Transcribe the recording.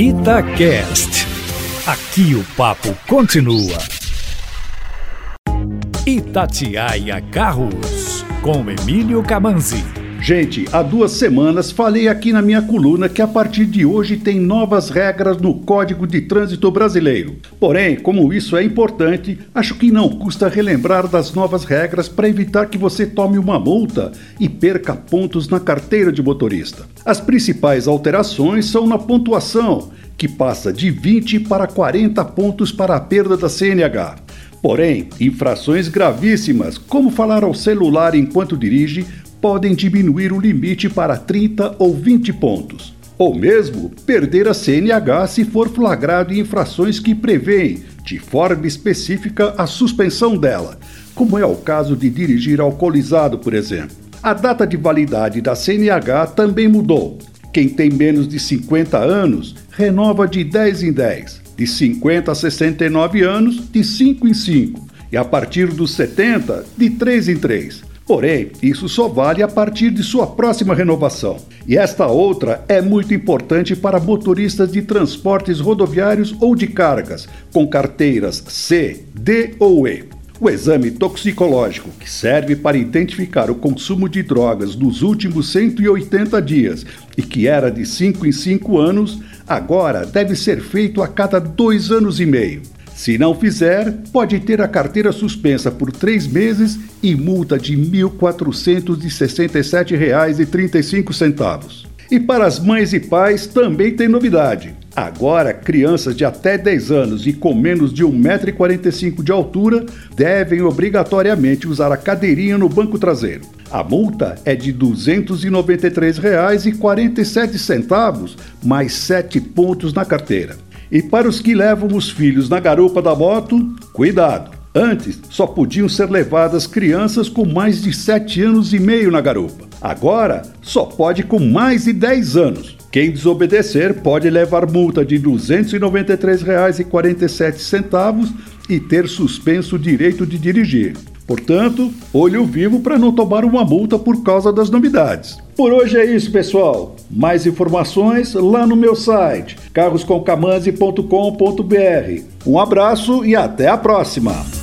Itacast. Aqui o papo continua. Itatiaia Carros, com Emílio Camanzi. Gente, há duas semanas falei aqui na minha coluna que a partir de hoje tem novas regras no Código de Trânsito Brasileiro. Porém, como isso é importante, acho que não custa relembrar das novas regras para evitar que você tome uma multa e perca pontos na carteira de motorista. As principais alterações são na pontuação, que passa de 20 para 40 pontos para a perda da CNH. Porém, infrações gravíssimas, como falar ao celular enquanto dirige, podem diminuir o limite para 30 ou 20 pontos. Ou mesmo perder a CNH se for flagrado em infrações que prevêem, de forma específica, a suspensão dela, como é o caso de dirigir alcoolizado, por exemplo. A data de validade da CNH também mudou. Quem tem menos de 50 anos renova de 10 em 10 de 50 a 69 anos, de 5 em 5, e a partir dos 70, de 3 em 3. Porém, isso só vale a partir de sua próxima renovação. E esta outra é muito importante para motoristas de transportes rodoviários ou de cargas, com carteiras C, D ou E. O exame toxicológico, que serve para identificar o consumo de drogas nos últimos 180 dias e que era de 5 em 5 anos, agora deve ser feito a cada dois anos e meio. Se não fizer, pode ter a carteira suspensa por três meses e multa de R$ 1.467,35. E para as mães e pais também tem novidade. Agora, crianças de até 10 anos e com menos de 1,45m de altura devem obrigatoriamente usar a cadeirinha no banco traseiro. A multa é de R$ 293,47, mais 7 pontos na carteira. E para os que levam os filhos na garupa da moto, cuidado! Antes, só podiam ser levadas crianças com mais de 7 anos e meio na garupa. Agora, só pode com mais de 10 anos. Quem desobedecer pode levar multa de R$ 293,47 e ter suspenso o direito de dirigir. Portanto, olho vivo para não tomar uma multa por causa das novidades. Por hoje é isso, pessoal. Mais informações lá no meu site carroscomcamanzi.com.br. Um abraço e até a próxima!